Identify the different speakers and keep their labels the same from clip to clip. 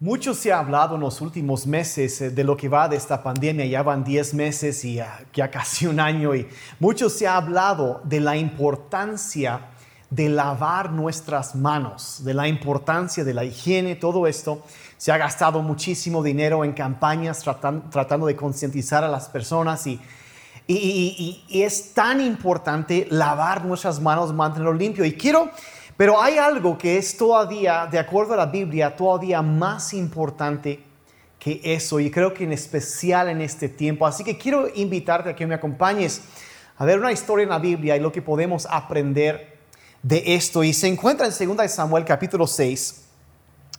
Speaker 1: Mucho se ha hablado en los últimos meses eh, de lo que va de esta pandemia, ya van 10 meses y ya casi un año, y mucho se ha hablado de la importancia de lavar nuestras manos, de la importancia de la higiene, todo esto. Se ha gastado muchísimo dinero en campañas tratando de concientizar a las personas y, y, y, es tan importante lavar nuestras manos, mantenerlo limpio. Y quiero pero hay algo que es todavía, de acuerdo a la Biblia, todavía más importante que eso, y creo que en especial en este tiempo. Así que quiero invitarte a que me acompañes a ver una historia en la Biblia y lo que podemos aprender de esto. Y se encuentra en 2 Samuel capítulo 6,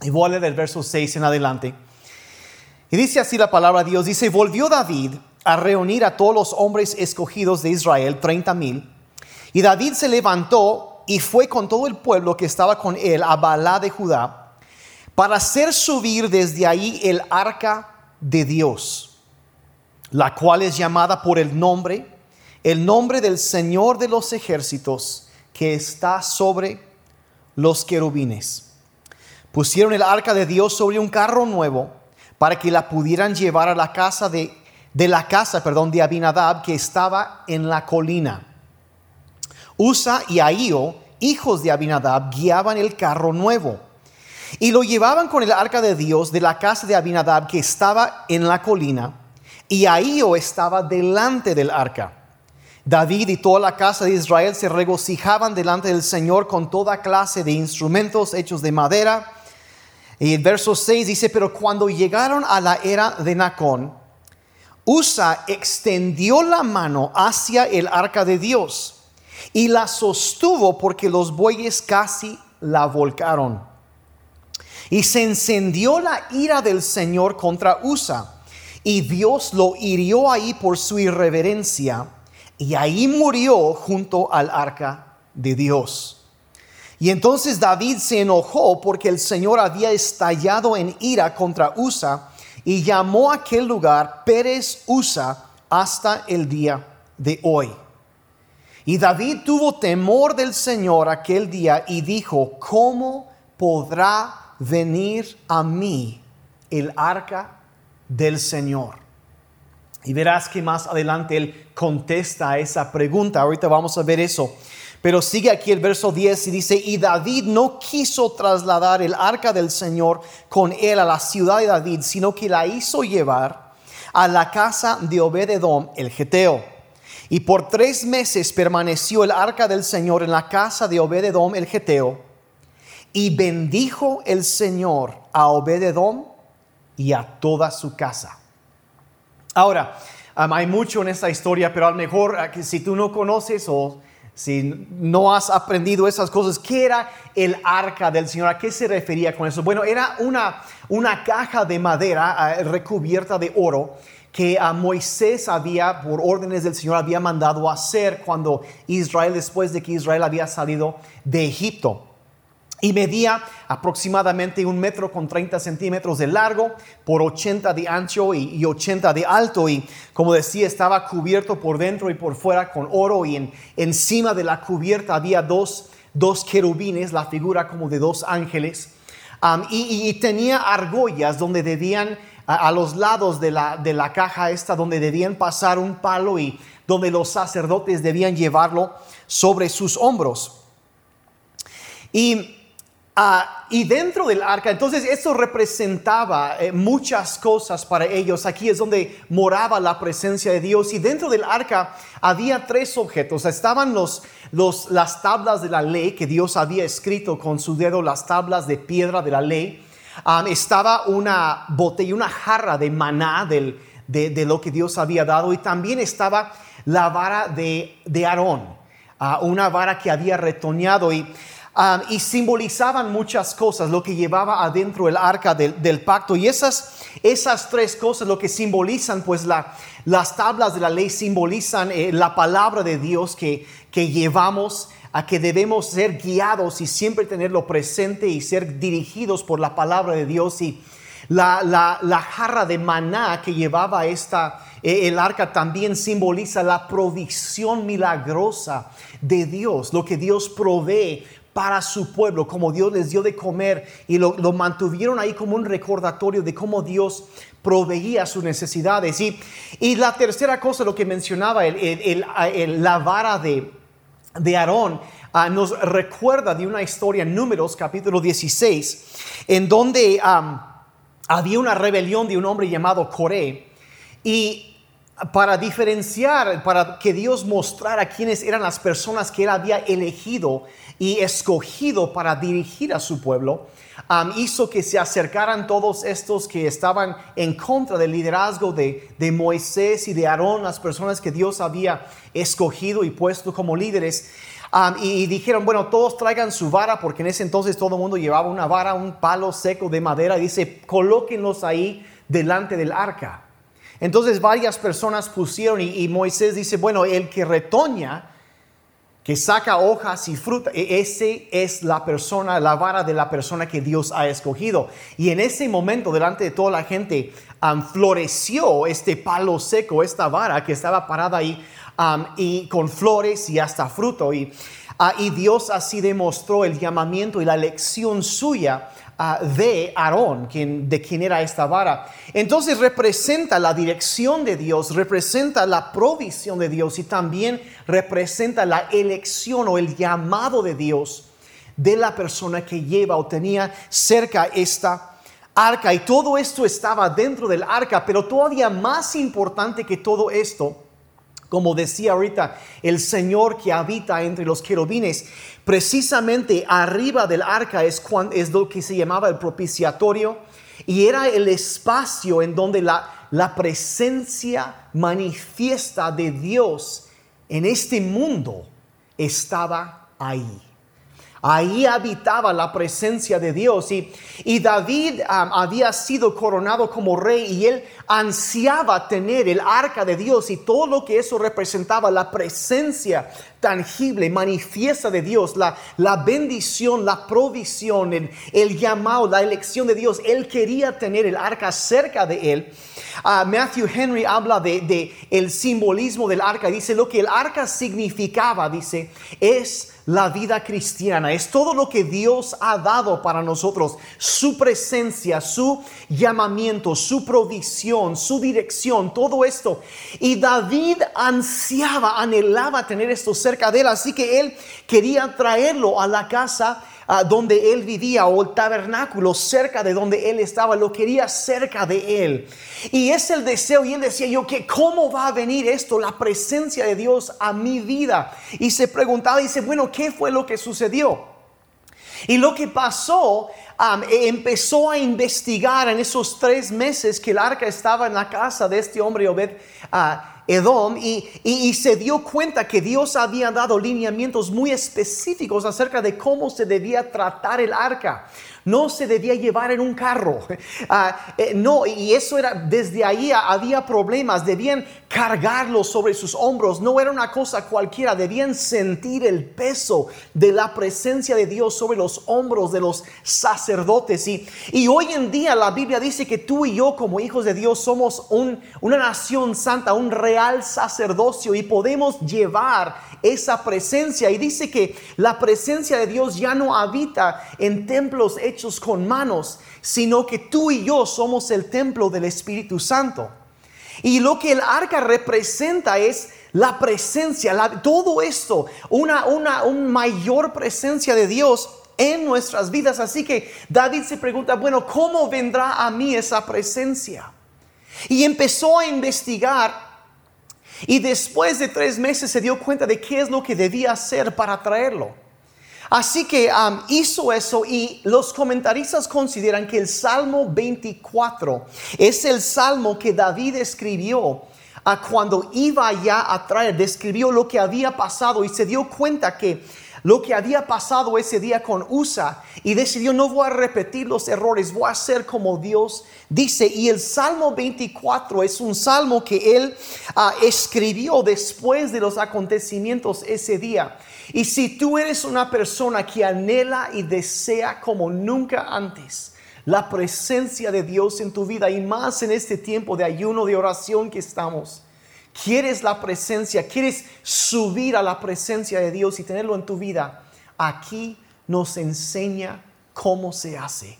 Speaker 1: y voy a leer del verso 6 en adelante. Y dice así la palabra de Dios, dice, volvió David a reunir a todos los hombres escogidos de Israel, 30 mil, y David se levantó y fue con todo el pueblo que estaba con él a Balá de Judá para hacer subir desde ahí el arca de Dios, la cual es llamada por el nombre, el nombre del Señor de los ejércitos que está sobre los querubines. Pusieron el arca de Dios sobre un carro nuevo para que la pudieran llevar a la casa de, de la casa, perdón, de Abinadab que estaba en la colina. Usa y Ahío, hijos de Abinadab, guiaban el carro nuevo. Y lo llevaban con el arca de Dios de la casa de Abinadab que estaba en la colina. Y Ahío estaba delante del arca. David y toda la casa de Israel se regocijaban delante del Señor con toda clase de instrumentos hechos de madera. Y el verso 6 dice, pero cuando llegaron a la era de Nacón, Usa extendió la mano hacia el arca de Dios y la sostuvo porque los bueyes casi la volcaron. Y se encendió la ira del Señor contra Usa, y Dios lo hirió ahí por su irreverencia, y ahí murió junto al arca de Dios. Y entonces David se enojó porque el Señor había estallado en ira contra Usa y llamó a aquel lugar Pérez Usa hasta el día de hoy. Y David tuvo temor del Señor aquel día y dijo, ¿cómo podrá venir a mí el arca del Señor? Y verás que más adelante él contesta a esa pregunta. Ahorita vamos a ver eso. Pero sigue aquí el verso 10 y dice, y David no quiso trasladar el arca del Señor con él a la ciudad de David, sino que la hizo llevar a la casa de Obededom el Geteo y por tres meses permaneció el arca del Señor en la casa de Obededom el Geteo. Y bendijo el Señor a Obededom y a toda su casa. Ahora, hay mucho en esta historia, pero a lo mejor si tú no conoces o si no has aprendido esas cosas, ¿qué era el arca del Señor? ¿A qué se refería con eso? Bueno, era una, una caja de madera eh, recubierta de oro que a Moisés había, por órdenes del Señor, había mandado hacer cuando Israel, después de que Israel había salido de Egipto. Y medía aproximadamente un metro con 30 centímetros de largo por 80 de ancho y, 80 de alto. Y como decía, estaba cubierto por dentro y por fuera con oro. Y en, encima de la cubierta había dos, dos querubines, la figura como de dos ángeles. y, y, tenía argollas donde debían a, los lados de la, de la caja esta donde debían pasar un palo y donde los sacerdotes debían llevarlo sobre sus hombros. Y, ah, y dentro del arca, entonces eso representaba eh, muchas cosas para ellos. Aquí es donde moraba la presencia de Dios. Y dentro del arca había tres objetos. Estaban los, los, las tablas de la ley que Dios había escrito con su dedo, las tablas de piedra de la ley estaba una botella, una jarra de maná de, lo que Dios había dado y también estaba la vara de, de Aarón, ah, una vara que había retoñado y, y simbolizaban muchas cosas, lo que llevaba adentro el arca del, pacto. Y esas, esas tres cosas lo que simbolizan, pues la, las tablas de la ley simbolizan eh, la palabra de Dios que, que llevamos a que debemos ser guiados y siempre tenerlo presente y ser dirigidos por la palabra de Dios. Y la, la, jarra de maná que llevaba esta, eh, el arca también simboliza la provisión milagrosa de Dios, lo que Dios provee para su pueblo, como Dios les dio de comer y lo, mantuvieron ahí como un recordatorio de cómo Dios proveía sus necesidades. Y, y la tercera cosa, lo que mencionaba, el, la vara de, de Aarón, ah, nos recuerda de una historia en Números capítulo 16, en donde había una rebelión de un hombre llamado Coré. Y para diferenciar, para que Dios mostrara quiénes eran las personas que Él había elegido y escogido para dirigir a su pueblo, hizo que se acercaran todos estos que estaban en contra del liderazgo de, Moisés y de Aarón, las personas que Dios había escogido y puesto como líderes. y, dijeron, bueno, todos traigan su vara, porque en ese entonces todo el mundo llevaba una vara, un palo seco de madera, y dice, colóquenlos ahí delante del arca. Entonces varias personas pusieron y, Moisés dice, bueno, el que retoña, que saca hojas y fruta, e, ese es la persona, la vara de la persona que Dios ha escogido. Y en ese momento, delante de toda la gente, floreció este palo seco, esta vara que estaba parada ahí, y con flores y hasta fruto. Y, ah, y Dios así demostró el llamamiento y la elección suya de Aarón, quien, de quien era esta vara. Entonces representa la dirección de Dios, representa la provisión de Dios y también representa la elección o el llamado de Dios de la persona que lleva o tenía cerca esta arca. Y todo esto estaba dentro del arca, pero todavía más importante que todo esto, como decía ahorita, el Señor que habita entre los querubines, precisamente arriba del arca es, es lo que se llamaba el propiciatorio y era el espacio en donde la, la presencia manifiesta de Dios en este mundo estaba ahí. Ahí habitaba la presencia de Dios y, y David había sido coronado como rey y él ansiaba tener el arca de Dios y todo lo que eso representaba, la presencia tangible, manifiesta de Dios, la, la bendición, la provisión, el, el, llamado, la elección de Dios. Él quería tener el arca cerca de él. Ah, Matthew Henry habla de, de el simbolismo del arca. Dice lo que el arca significaba, dice, es la vida cristiana, es todo lo que Dios ha dado para nosotros, su presencia, su llamamiento, su provisión, su dirección, todo esto. Y David ansiaba, anhelaba tener esto cerca de él, así que él quería traerlo a la casa donde él vivía o el tabernáculo cerca de donde él estaba, lo quería cerca de él. Y es el deseo y él decía yo que cómo va a venir esto, la presencia de Dios a mi vida. Y se preguntaba dice, bueno, ¿qué fue lo que sucedió? Y lo que pasó, e empezó a investigar en esos tres meses que el arca estaba en la casa de este hombre Obed. Uh, Edom y, se dio cuenta que Dios había dado lineamientos muy específicos acerca de cómo se debía tratar el arca no se debía llevar en un carro. Ah, eh, no, y eso era, desde ahí había problemas, debían cargarlo sobre sus hombros, no era una cosa cualquiera, debían sentir el peso de la presencia de Dios sobre los hombros de los sacerdotes. Y, y hoy en día la Biblia dice que tú y yo como hijos de Dios somos una nación santa, un real sacerdocio y podemos llevar esa presencia. Y dice que la presencia de Dios ya no habita en templos hechos con manos, sino que tú y yo somos el templo del Espíritu Santo. Y lo que el arca representa es la presencia, todo esto, una, mayor presencia de Dios en nuestras vidas. Así que David se pregunta, bueno, ¿cómo vendrá a mí esa presencia? Y empezó a investigar y después de tres meses se dio cuenta de qué es lo que debía hacer para traerlo. Así que um, hizo eso y los comentaristas consideran que el Salmo 24 es el salmo que David escribió a cuando iba ya a traer, describió lo que había pasado y se dio cuenta que lo que había pasado ese día con Usa y decidió no voy a repetir los errores, voy a hacer como Dios dice. Y el Salmo 24 es un salmo que él ah, escribió después de los acontecimientos ese día. Y si tú eres una persona que anhela y desea como nunca antes, la presencia de Dios en tu vida y más en este tiempo de ayuno, de oración que estamos quieres la presencia, quieres subir a la presencia de Dios y tenerlo en tu vida, aquí nos enseña cómo se hace.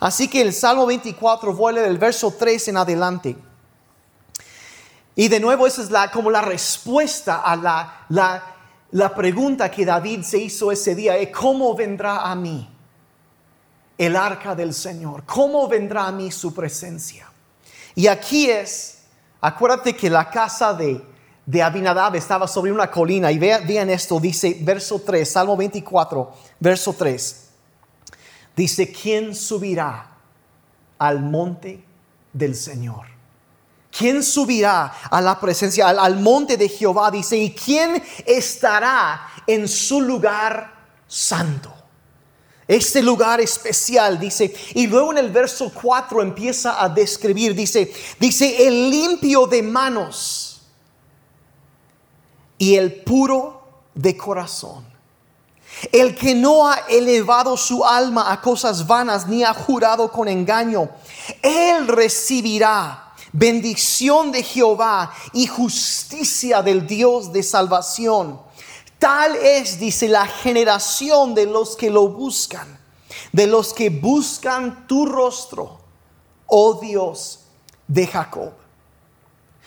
Speaker 1: Así que el Salmo 24 vuelve del verso 3 en adelante. Y de nuevo esa es la, como la respuesta a la, la, la pregunta que David se hizo ese día, ¿cómo vendrá a mí el arca del Señor? ¿Cómo vendrá a mí su presencia? Y aquí es, acuérdate que la casa de, de Abinadab estaba sobre una colina y vean, vean esto, dice verso 3, Salmo 24, verso 3. Dice, ¿quién subirá al monte del Señor? ¿Quién subirá a la presencia, al, monte de Jehová? Dice, ¿y quién estará en su lugar santo? Este lugar especial, dice, y luego en el verso 4 empieza a describir, dice, dice, el limpio de manos y el puro de corazón el que no ha elevado su alma a cosas vanas ni ha jurado con engaño, él recibirá bendición de Jehová y justicia del Dios de salvación. Tal es, dice, la generación de los que lo buscan, de los que buscan tu rostro, oh Dios de Jacob.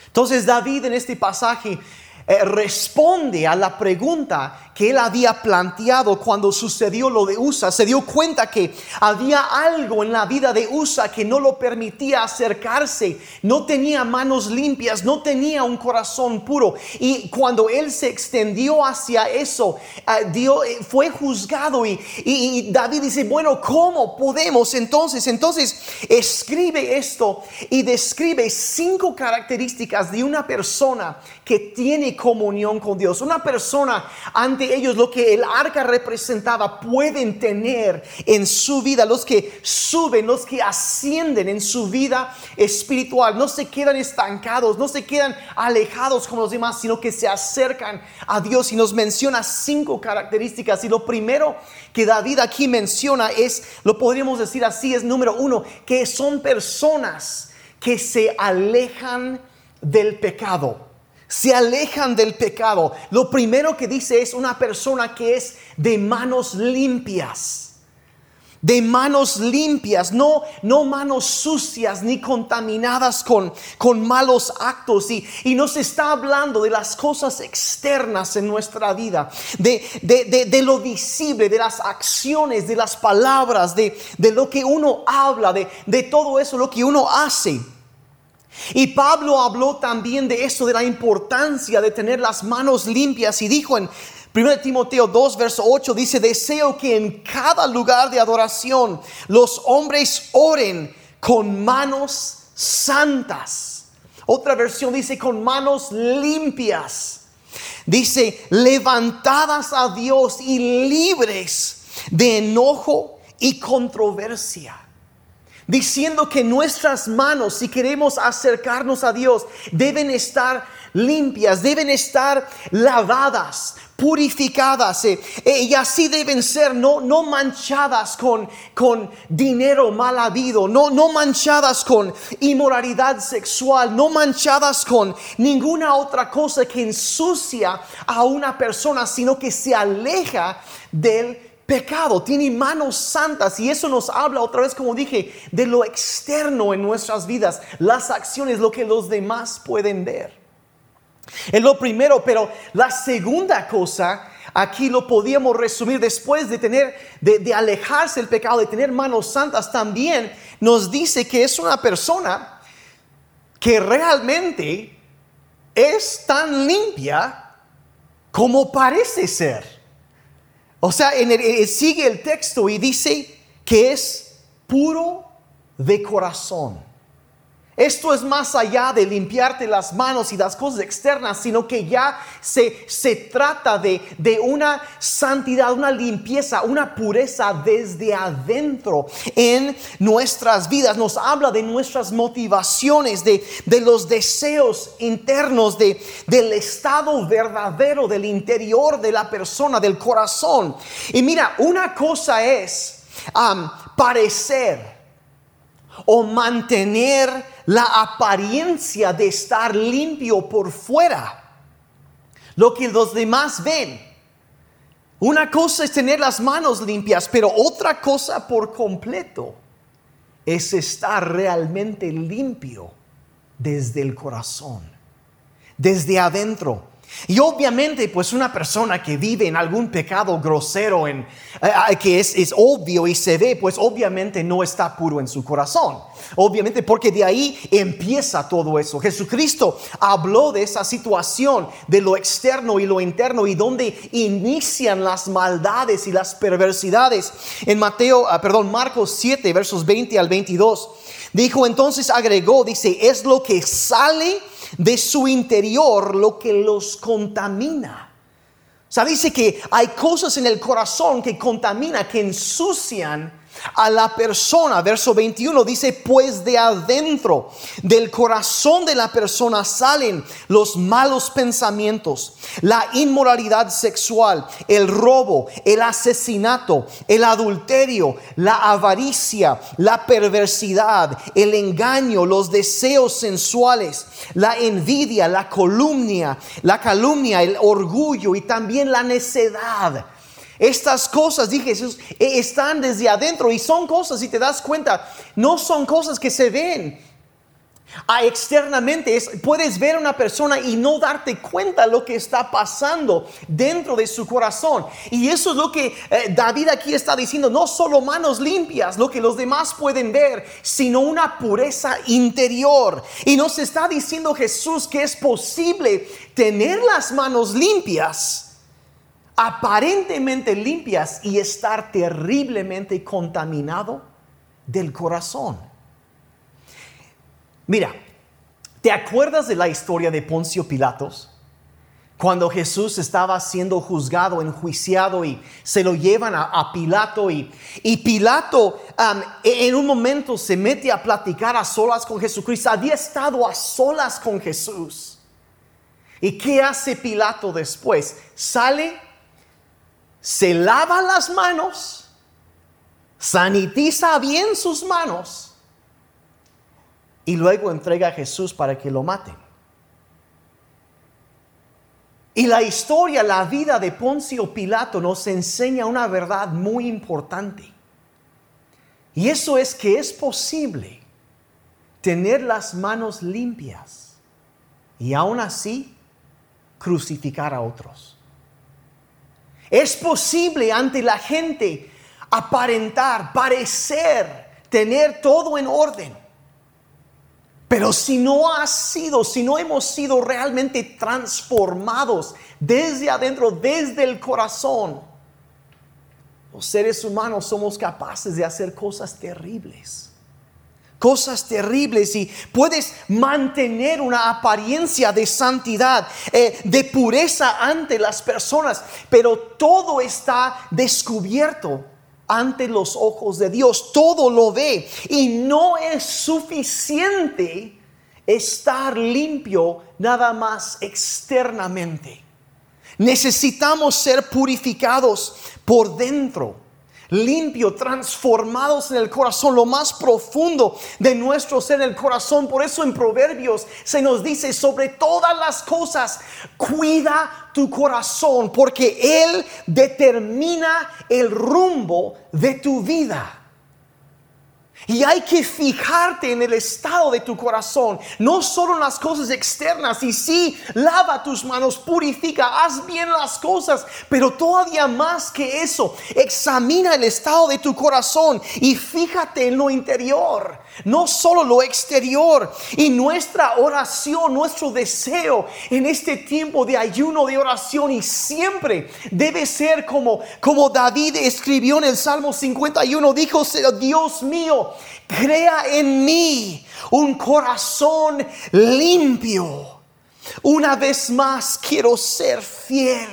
Speaker 1: Entonces David en este pasaje eh, responde a la pregunta que él había planteado cuando sucedió lo de Usa. Se dio cuenta que había algo en la vida de Usa que no lo permitía acercarse. No tenía manos limpias, no tenía un corazón puro. Y cuando él se extendió hacia eso, eh, eh, fue juzgado. Y, y David dice, bueno, ¿cómo podemos entonces? Entonces escribe esto y describe cinco características de una persona que tiene comunión con Dios. Una persona ante ellos lo que el arca representaba pueden tener en su vida. Los que suben, los que ascienden en su vida espiritual. No se quedan estancados, no se quedan alejados como los demás, sino que se acercan a Dios. Y nos menciona cinco características. Y lo primero que David aquí menciona es, lo podríamos decir así, es número uno, que son personas que se alejan del pecado se alejan del pecado. Lo primero que dice es una persona que es de manos limpias. De manos limpias, no, no manos sucias ni contaminadas con, con malos actos. Y, y nos está hablando de las cosas externas en nuestra vida, de, de, de, lo visible, de las acciones, de las palabras, de, de lo que uno habla, de, de todo eso, lo que uno hace. Y Pablo habló también de eso, de la importancia de tener las manos limpias y dijo en 1 Timoteo 2, verso 8, dice, deseo que en cada lugar de adoración los hombres oren con manos santas. Otra versión dice con manos limpias. Dice, levantadas a Dios y libres de enojo y controversia diciendo que nuestras manos, si queremos acercarnos a Dios, deben estar limpias, deben estar lavadas, purificadas eh, eh, y así deben ser no, no manchadas con, con dinero mal habido, no, no manchadas con inmoralidad sexual, no manchadas con ninguna otra cosa que ensucia a una persona, sino que se aleja del pecado, tiene manos santas y eso nos habla otra vez, como dije, de lo externo en nuestras vidas, las acciones, lo que los demás pueden ver. Es lo primero, pero la segunda cosa, aquí lo podíamos resumir después de tener, de, de alejarse del pecado, de tener manos santas, también nos dice que es una persona que realmente es tan limpia como parece ser. O sea, en sigue el texto y dice que es puro de corazón. Esto es más allá de limpiarte las manos y las cosas externas, sino que ya se, se trata de, de, una santidad, una limpieza, una pureza desde adentro en nuestras vidas. Nos habla de nuestras motivaciones, de, de los deseos internos, de, del estado verdadero del interior de la persona, del corazón. Y mira, una cosa es parecer o mantener la apariencia de estar limpio por fuera, lo que los demás ven. Una cosa es tener las manos limpias, pero otra cosa por completo es estar realmente limpio desde el corazón, desde adentro. Y obviamente, pues una persona que vive en algún pecado grosero, en, eh, eh, que es, es, obvio y se ve, pues obviamente no está puro en su corazón. Obviamente porque de ahí empieza todo eso. Jesucristo habló de esa situación, de lo externo y lo interno, y donde inician las maldades y las perversidades. En Mateo, ah, perdón, Marcos 7, versos 20 al 22. Dijo entonces, agregó, dice, es lo que sale de su interior lo que los contamina. O dice que hay cosas en el corazón que contamina, que ensucian a la persona. Verso 21 dice, pues de adentro del corazón de la persona salen los malos pensamientos, la inmoralidad sexual, el robo, el asesinato, el adulterio, la avaricia, la perversidad, el engaño, los deseos sensuales, la envidia, la calumnia, la calumnia, el orgullo y también la necedad. Estas cosas, dije Jesús, e, están desde adentro y son cosas, si te das cuenta, no son cosas que se ven a externamente. puedes ver a una persona y no darte cuenta lo que está pasando dentro de su corazón. Y eso es lo que eh, David aquí está diciendo, no solo manos limpias, lo que los demás pueden ver, sino una pureza interior. Y nos está diciendo Jesús que es posible tener las manos limpias aparentemente limpias y estar terriblemente contaminado del corazón. Mira, ¿te acuerdas de la historia de Poncio Pilatos? Cuando Jesús estaba siendo juzgado, enjuiciado y se lo llevan a, Pilato y, Pilato en un momento se mete a platicar a solas con Jesucristo. Había estado a solas con Jesús. ¿Y qué hace Pilato después? Sale se lava las manos, sanitiza bien sus manos y luego entrega a Jesús para que lo maten. Y la historia, la vida de Poncio Pilato nos enseña una verdad muy importante. Y eso es que es posible tener las manos limpias y aún así crucificar a otros. Es posible ante la gente aparentar, parecer, tener todo en orden. Pero si no ha sido, si no hemos sido realmente transformados desde adentro, desde el corazón, los seres humanos somos capaces de hacer cosas terribles cosas terribles y puedes mantener una apariencia de santidad, eh, de pureza ante las personas, pero todo está descubierto ante los ojos de Dios, todo lo ve y no es suficiente estar limpio nada más externamente. Necesitamos ser purificados por dentro limpio, transformados en el corazón, lo más profundo de nuestro ser, el corazón. Por eso en Proverbios se nos dice, sobre todas las cosas, cuida tu corazón, porque Él determina el rumbo de tu vida. Y hay que fijarte en el estado de tu corazón, no solo en las cosas externas. Y sí, lava tus manos, purifica, haz bien las cosas, pero todavía más que eso, examina el estado de tu corazón y fíjate en lo interior no solo lo exterior. Y nuestra oración, nuestro deseo en este tiempo de ayuno, de oración, y siempre debe ser como, como David escribió en el Salmo 51, dijo, Dios mío, crea en mí un corazón limpio. Una vez más quiero ser fiel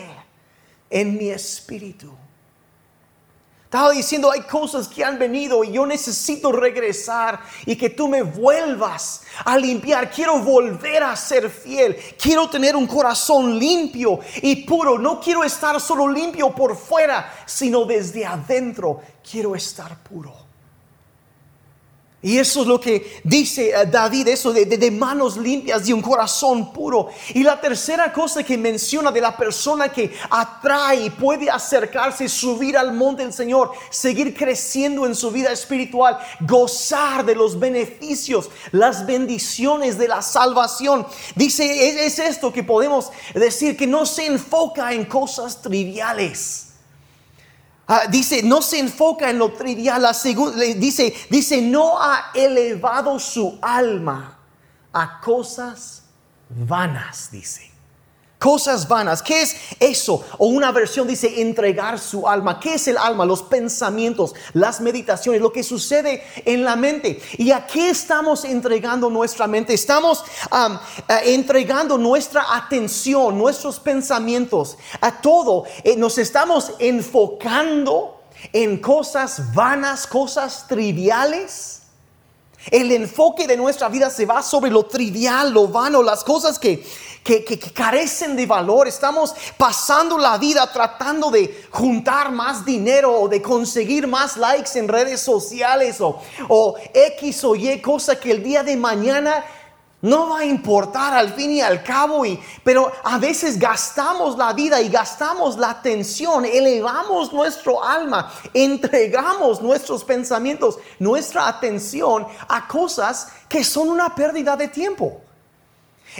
Speaker 1: en mi espíritu. Estaba diciendo, hay cosas que han venido y yo necesito regresar y que tú me vuelvas a limpiar. Quiero volver a ser fiel. Quiero tener un corazón limpio y puro. No quiero estar solo limpio por fuera, sino desde adentro quiero estar puro.
Speaker 2: Y eso es lo que dice eh, David, eso de, manos limpias y un corazón puro. Y la tercera cosa que menciona de la persona que atrae, puede acercarse, subir al monte del Señor, seguir creciendo en su vida espiritual, gozar de los beneficios, las bendiciones de la salvación. Dice, es esto que podemos decir, que no se enfoca en cosas triviales Ah, dice, no se enfoca en lo trivial. La dice, dice, no ha elevado su alma a cosas vanas, dice. Cosas vanas. ¿Qué es eso? O una versión dice entregar su alma. ¿Qué es el alma? Los pensamientos, las meditaciones, lo que sucede en la mente. ¿Y a qué estamos entregando nuestra mente? Estamos eh, entregando nuestra atención, nuestros pensamientos, a todo. Eh, nos estamos enfocando en cosas vanas, cosas triviales. El enfoque de nuestra vida se va sobre lo trivial, lo vano, las cosas que, que, carecen de valor. Estamos pasando la vida tratando de juntar más dinero o de conseguir más likes en redes sociales o, o X o Y cosa que el día de mañana no va a importar al fin y al cabo, y, pero a veces gastamos la vida y gastamos la atención, elevamos nuestro alma, entregamos nuestros pensamientos, nuestra atención a cosas que son una pérdida de tiempo.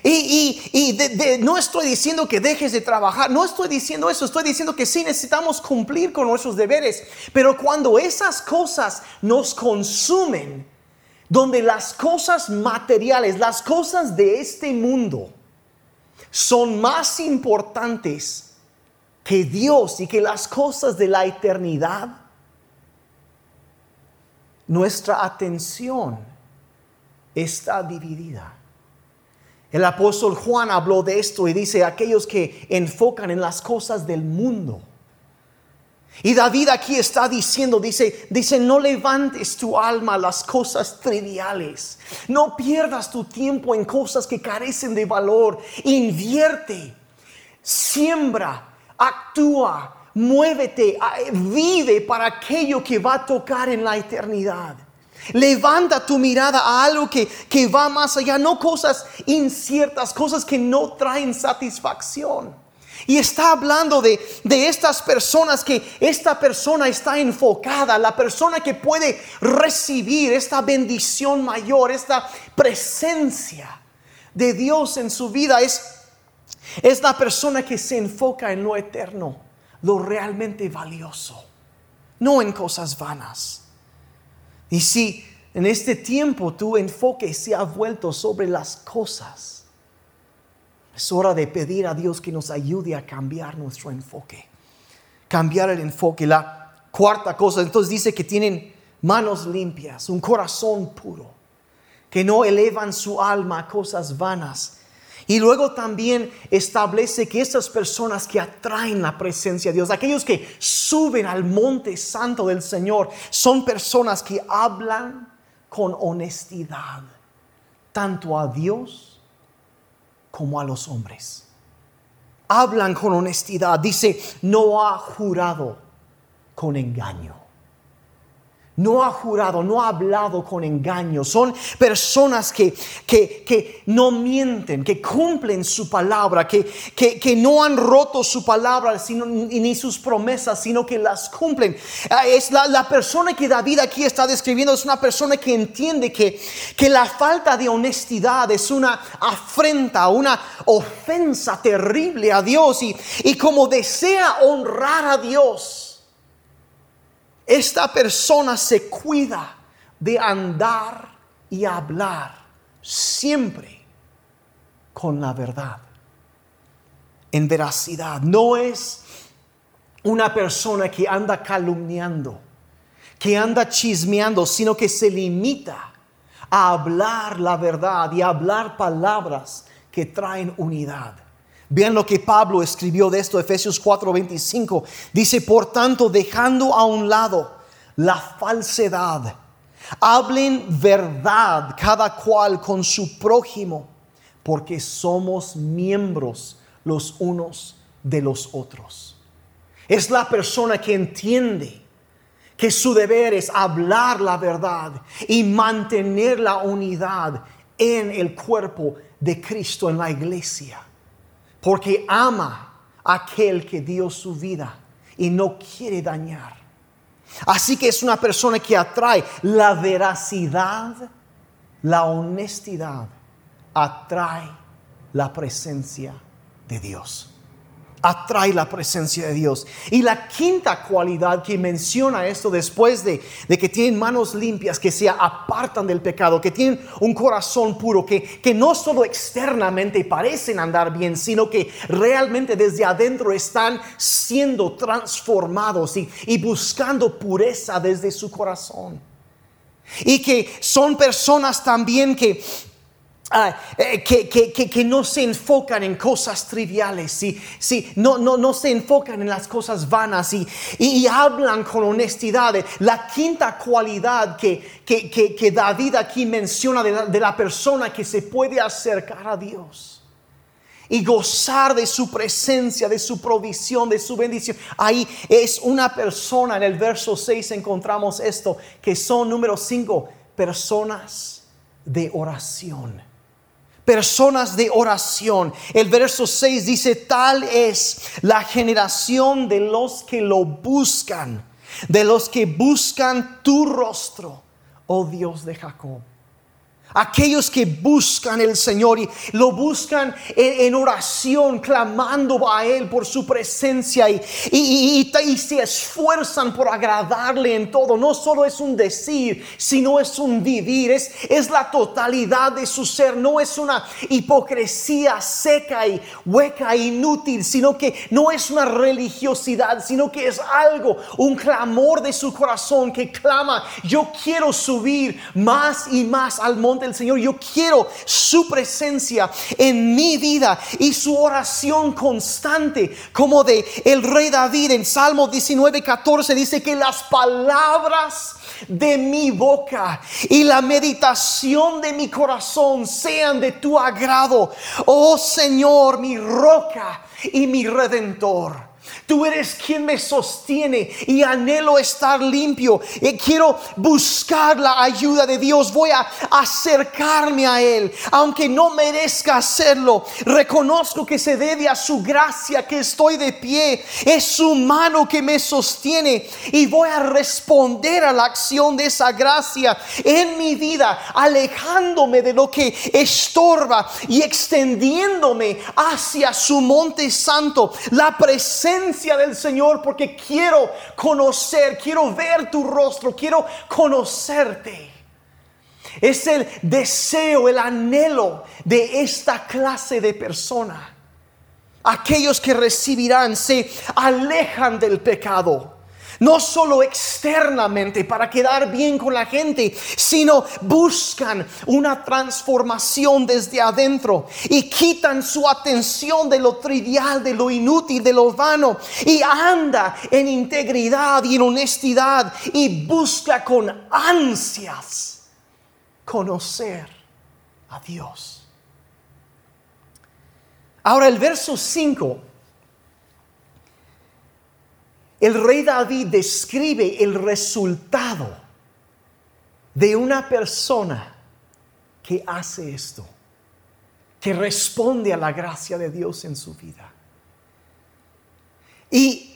Speaker 2: Y, no estoy diciendo que dejes de trabajar, no estoy diciendo eso, estoy diciendo que sí necesitamos cumplir con nuestros deberes, pero cuando esas cosas nos consumen, donde las cosas materiales, las cosas de este mundo, son más importantes que Dios y que las cosas de la eternidad, nuestra atención está dividida. El apóstol Juan habló de esto y dice, aquellos que enfocan en las cosas del mundo. Y David aquí está diciendo, dice, dice, no levantes tu alma a las cosas triviales. No pierdas tu tiempo en cosas que carecen de valor. Invierte, siembra, actúa, muévete, vive para aquello que va a tocar en la eternidad. Levanta tu mirada a algo que, va más allá, no cosas inciertas, cosas que no traen satisfacción. Y está hablando de, de, estas personas que esta persona está enfocada, la persona que puede recibir esta bendición mayor, esta presencia de Dios en su vida, es, es la persona que se enfoca en lo eterno, lo realmente valioso, no en cosas vanas. Y si en este tiempo tu enfoque se ha vuelto sobre las cosas, es hora de pedir a Dios que nos ayude a cambiar nuestro enfoque. Cambiar el enfoque. La cuarta cosa, entonces dice que tienen manos limpias, un corazón puro, que no elevan su alma a cosas vanas, y luego también establece que estas personas que atraen la presencia de Dios, aquellos que suben al monte santo del Señor, son personas que hablan con honestidad, tanto a Dios como a los hombres. Hablan con honestidad. Dice, no ha jurado con engaño no ha jurado, no ha hablado con engaño. Son personas que, que, no mienten, que cumplen su palabra, que, que, no han roto su palabra sino, ni sus promesas, sino que las cumplen. Ah, es la, la, persona que David aquí está describiendo, es una persona que entiende que, que la falta de honestidad es una afrenta, una ofensa terrible a Dios y, y como desea honrar a Dios esta persona se cuida de andar y hablar siempre con la verdad, en veracidad. No es una persona que anda calumniando, que anda chismeando, sino que se limita a hablar la verdad y a hablar palabras que traen unidad. Vean lo que Pablo escribió de esto, Efesios 4:25. Dice, por tanto, dejando a un lado la falsedad, hablen verdad cada cual con su prójimo, porque somos miembros los unos de los otros. Es la persona que entiende que su deber es hablar la verdad y mantener la unidad en el cuerpo de Cristo en la iglesia, porque ama a aquel que dio su vida y no quiere dañar. Así que es una persona que atrae la veracidad, la honestidad, atrae la presencia de Dios atrae la presencia de Dios. Y la quinta cualidad que menciona esto después de, que tienen manos limpias, que se apartan del pecado, que tienen un corazón puro, que, que no solo externamente parecen andar bien, sino que realmente desde adentro están siendo transformados y, y buscando pureza desde su corazón. Y que son personas también que Ah, eh, que, no se enfocan en cosas triviales, sí, sí, no, no, no se enfocan en las cosas vanas y, y, hablan con honestidad. La quinta cualidad que, que, David aquí menciona de la, de la persona que se puede acercar a Dios y gozar de su presencia, de su provisión, de su bendición. Ahí es una persona, en el verso 6 encontramos esto, que son número 5, personas de oración personas de oración. El verso 6 dice, tal es la generación de los que lo buscan, de los que buscan tu rostro, oh Dios de Jacob. Aquellos que buscan el Señor y lo buscan en, oración, clamando a Él por su presencia y, y, y, se esfuerzan por agradarle en todo. No solo es un decir, sino es un vivir, es, es la totalidad de su ser. No es una hipocresía seca y hueca inútil, sino que no es una religiosidad, sino que es algo, un clamor de su corazón que clama, yo quiero subir más y más al monte el Señor. Yo quiero su presencia en mi vida y su oración constante, como de el rey David en Salmo 19, 14 dice que las palabras de mi boca y la meditación de mi corazón sean de tu agrado, oh Señor, mi roca y mi redentor. Tú eres quien me sostiene y anhelo estar limpio. Y quiero buscar la ayuda de Dios. Voy a acercarme a Él, aunque no merezca hacerlo. Reconozco que se debe a su gracia que estoy de pie. Es su mano que me sostiene y voy a responder a la acción de esa gracia en mi vida, alejándome de lo que estorba y extendiéndome hacia su monte santo. La presencia del Señor porque quiero conocer, quiero ver tu rostro, quiero conocerte. Es el deseo, el anhelo de esta clase de persona. Aquellos que recibirán se alejan del pecado no solo externamente para quedar bien con la gente, sino buscan una transformación desde adentro y quitan su atención de lo trivial, de lo inútil, de lo vano y anda en integridad y en honestidad y busca con ansias conocer a Dios. Ahora el verso 5 el rey David describe el resultado de una persona que hace esto, que responde a la gracia de Dios en su vida. Y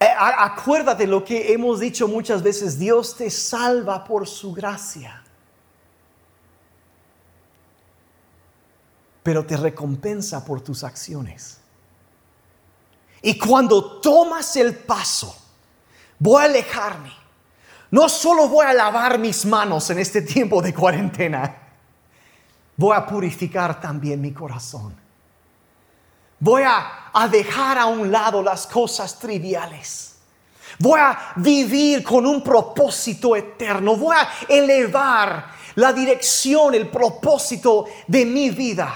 Speaker 2: eh, acuérdate lo que hemos dicho muchas veces, Dios te salva por su gracia, pero te recompensa por tus acciones. Y cuando tomas el paso, voy a alejarme. No solo voy a lavar mis manos en este tiempo de cuarentena, voy a purificar también mi corazón. Voy a, a dejar a un lado las cosas triviales. Voy a vivir con un propósito eterno. Voy a elevar la dirección, el propósito de mi vida.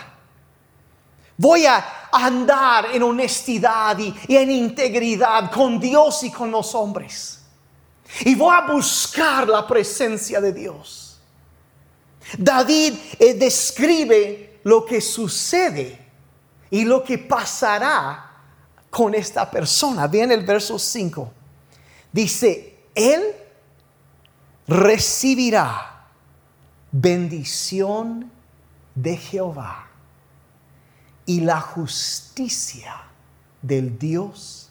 Speaker 2: Voy a andar en honestidad y, en integridad con Dios y con los hombres. Y voy a buscar la presencia de Dios. David eh, describe lo que sucede y lo que pasará con esta persona. Vean el verso 5. Dice, Él recibirá bendición de Jehová y la justicia del Dios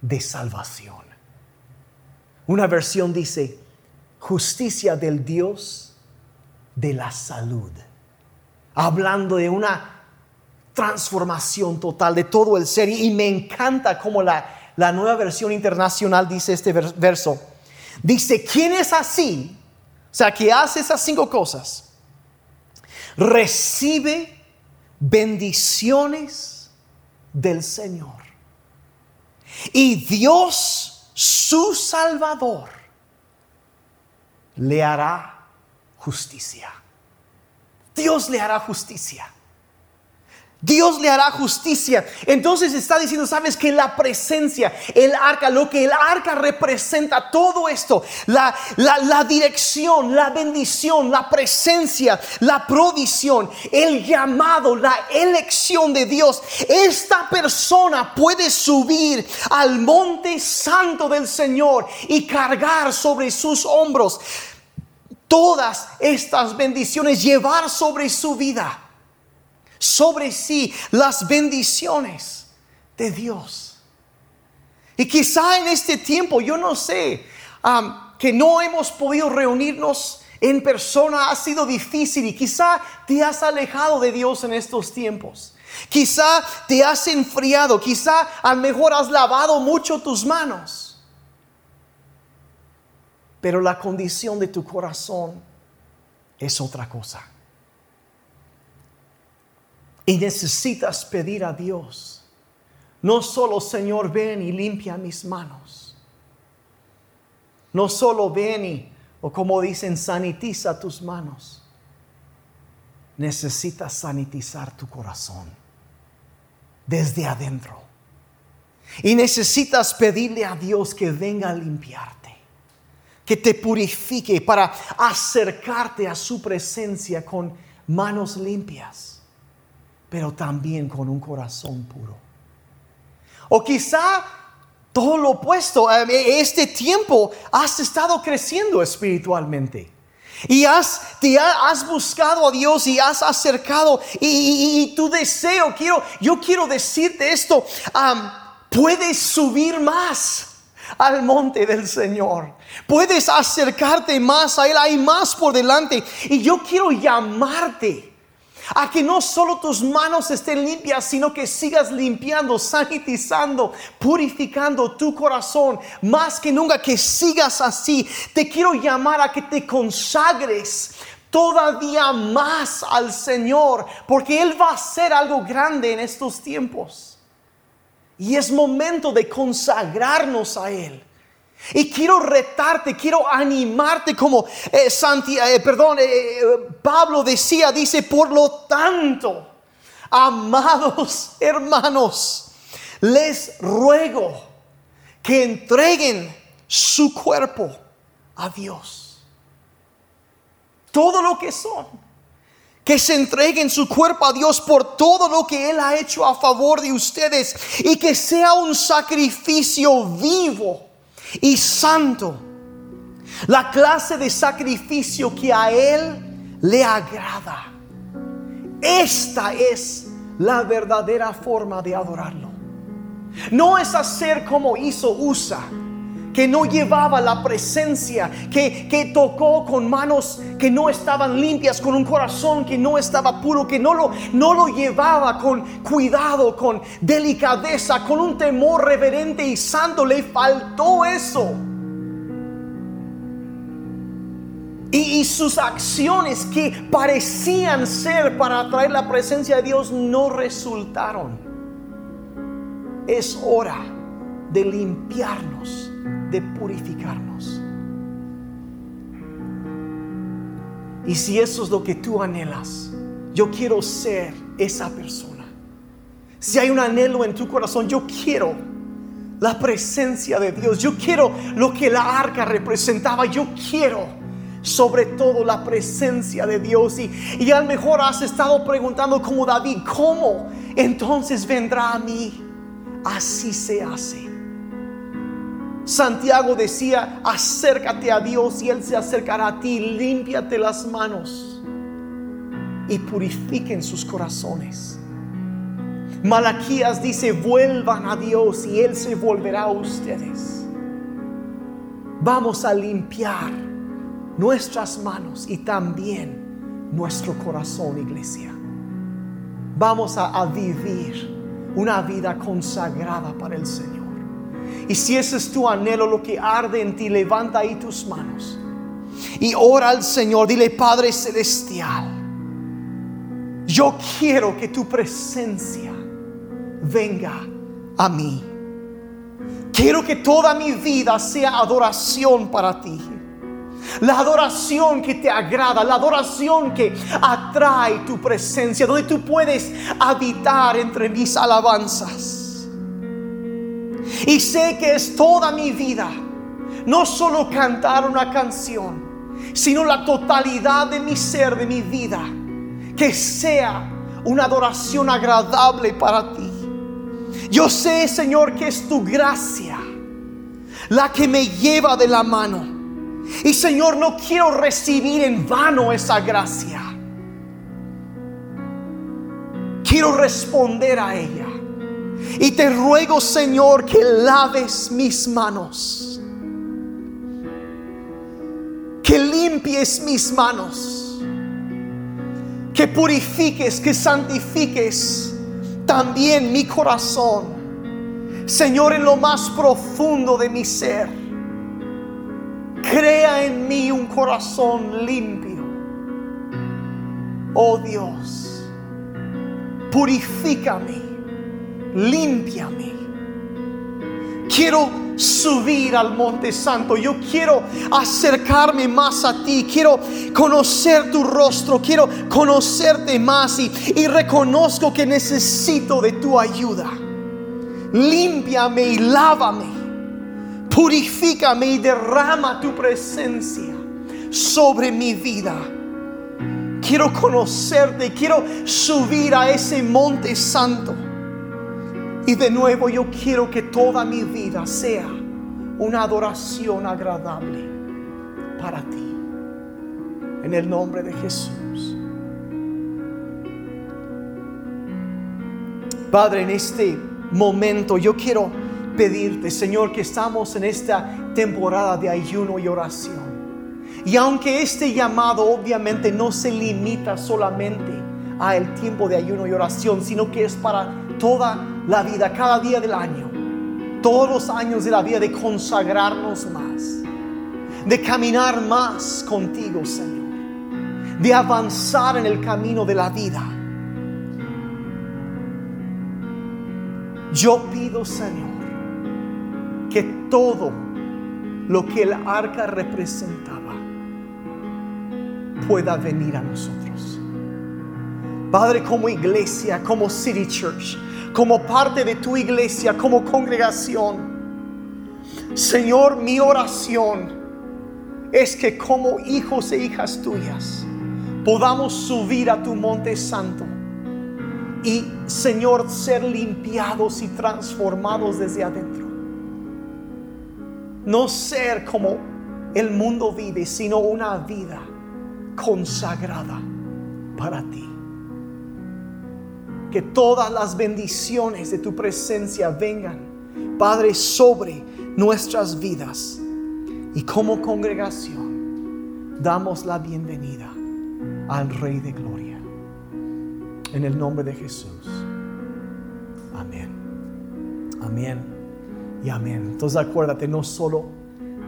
Speaker 2: de salvación. Una versión dice, justicia del Dios de la salud. Hablando de una transformación total de todo el ser. Y me encanta como la, la nueva versión internacional dice este verso. Dice, ¿quién es así? O sea, que hace esas cinco cosas. Recibe bendiciones del Señor. Y Dios, su Salvador, le hará justicia. Dios le hará justicia. Dios le hará justicia. Entonces está diciendo, sabes que la presencia, el arca, lo que el arca representa, todo esto, la, la, dirección, la bendición, la presencia, la provisión, el llamado, la elección de Dios. Esta persona puede subir al monte santo del Señor y cargar sobre sus hombros todas estas bendiciones, llevar sobre su vida sobre sí las bendiciones de Dios. Y quizá en este tiempo, yo no sé, que no hemos podido reunirnos en persona, ha sido difícil y quizá te has alejado de Dios en estos tiempos. Quizá te has enfriado, quizá a lo mejor has lavado mucho tus manos. Pero la condición de tu corazón es otra cosa. Y necesitas pedir a Dios, no solo Señor, ven y limpia mis manos. No solo ven y, o como dicen, sanitiza tus manos. Necesitas sanitizar tu corazón desde adentro. Y necesitas pedirle a Dios que venga a limpiarte, que te purifique para acercarte a su presencia con manos limpias pero también con un corazón puro. O quizá todo lo opuesto, eh, este tiempo has estado creciendo espiritualmente. Y has, te has buscado a Dios y has acercado. Y, tu deseo, quiero, yo quiero decirte esto, puedes subir más al monte del Señor. Puedes acercarte más a Él, hay más por delante. Y yo quiero llamarte a que no solo tus manos estén limpias, sino que sigas limpiando, sanitizando, purificando tu corazón, más que nunca que sigas así. Te quiero llamar a que te consagres todavía más al Señor, porque Él va a hacer algo grande en estos tiempos. Y es momento de consagrarnos a Él. Y quiero retarte, quiero animarte como eh, eh, perdón, eh, Pablo decía, dice, por lo tanto, amados hermanos, les ruego que entreguen su cuerpo a Dios. Todo lo que son, que se entreguen su cuerpo a Dios por todo lo que Él ha hecho a favor de ustedes y que sea un sacrificio vivo y santo. La clase de sacrificio que a Él le agrada. Esta es la verdadera forma de adorarlo. No es hacer como hizo Usa que no llevaba la presencia, que, que, tocó con manos que no estaban limpias, con un corazón que no estaba puro, que no lo, no lo llevaba con cuidado, con delicadeza, con un temor reverente y santo. Le faltó eso. Y, y sus acciones que parecían ser para atraer la presencia de Dios no resultaron. Es hora de limpiarnos de purificarnos. Y si eso es lo que tú anhelas, yo quiero ser esa persona. Si hay un anhelo en tu corazón, yo quiero la presencia de Dios. Yo quiero lo que la arca representaba. Yo quiero sobre todo la presencia de Dios. Y, y a lo mejor has estado preguntando como David, ¿cómo entonces vendrá a mí? Así se hace Santiago decía, acércate a Dios y Él se acercará a ti, límpiate las manos y purifiquen sus corazones. Malaquías dice, vuelvan a Dios y Él se volverá a ustedes. Vamos a limpiar nuestras manos y también nuestro corazón, iglesia. Vamos a, vivir una vida consagrada para el Señor. Y si ese es tu anhelo, lo que arde en ti, levanta ahí tus manos. Y ora al Señor, dile Padre Celestial, yo quiero que tu presencia venga a mí. Quiero que toda mi vida sea adoración para ti. La adoración que te agrada, la adoración que atrae tu presencia, donde tú puedes habitar entre mis alabanzas. Y sé que es toda mi vida, no solo cantar una canción, sino la totalidad de mi ser, de mi vida, que sea una adoración agradable para ti. Yo sé, Señor, que es tu gracia la que me lleva de la mano. Y Señor, no quiero recibir en vano esa gracia. Quiero responder a ella. Y te ruego, Señor, que laves mis manos. Que limpies mis manos. Que purifiques, que santifiques también mi corazón. Señor, en lo más profundo de mi ser, crea en mí un corazón limpio. Oh Dios, purifícame, límpiame. Quiero subir al monte santo. Yo quiero acercarme más a ti. Quiero conocer tu rostro. Quiero conocerte más y, y reconozco que necesito de tu ayuda. Límpiame y lávame. Purifícame y derrama tu presencia sobre mi vida. Quiero conocerte, quiero subir a ese monte santo. Y de nuevo yo quiero que toda mi vida sea una adoración agradable para ti. En el nombre de Jesús. Padre, en este momento yo quiero pedirte, Señor, que estamos en esta temporada de ayuno y oración. Y aunque este llamado obviamente no se limita solamente a el tiempo de ayuno y oración, sino que es para toda la vida, cada día del año, todos los años de la vida, de consagrarnos más, de caminar más contigo, Señor, de avanzar en el camino de la vida. Yo pido, Señor, que todo lo que el arca representaba pueda venir a nosotros. Padre, como iglesia, como City Church, como parte de tu iglesia, como congregación. Señor, mi oración es que como hijos e hijas tuyas podamos subir a tu monte santo y, Señor, ser limpiados y transformados desde adentro. No ser como el mundo vive, sino una vida consagrada para ti que todas las bendiciones de tu presencia vengan, Padre, sobre nuestras vidas. Y como congregación, damos la bienvenida al Rey de Gloria. En el nombre de Jesús. Amén. Amén. Y amén. Entonces acuérdate, no solo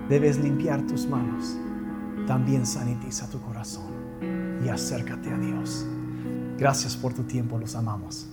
Speaker 2: debes limpiar tus manos, también sanitiza tu corazón y acércate a Dios. Gracias por tu tiempo, los amamos.